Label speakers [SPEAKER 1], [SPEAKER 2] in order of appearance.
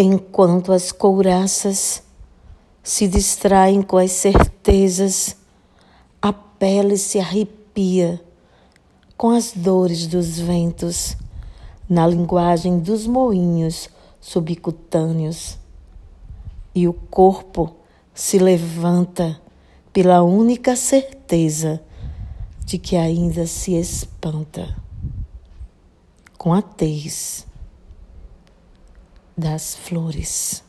[SPEAKER 1] enquanto as couraças se distraem com as certezas, a pele se arrepia com as dores dos ventos, na linguagem dos moinhos subcutâneos, e o corpo se levanta pela única certeza de que ainda se espanta com a tez das flores.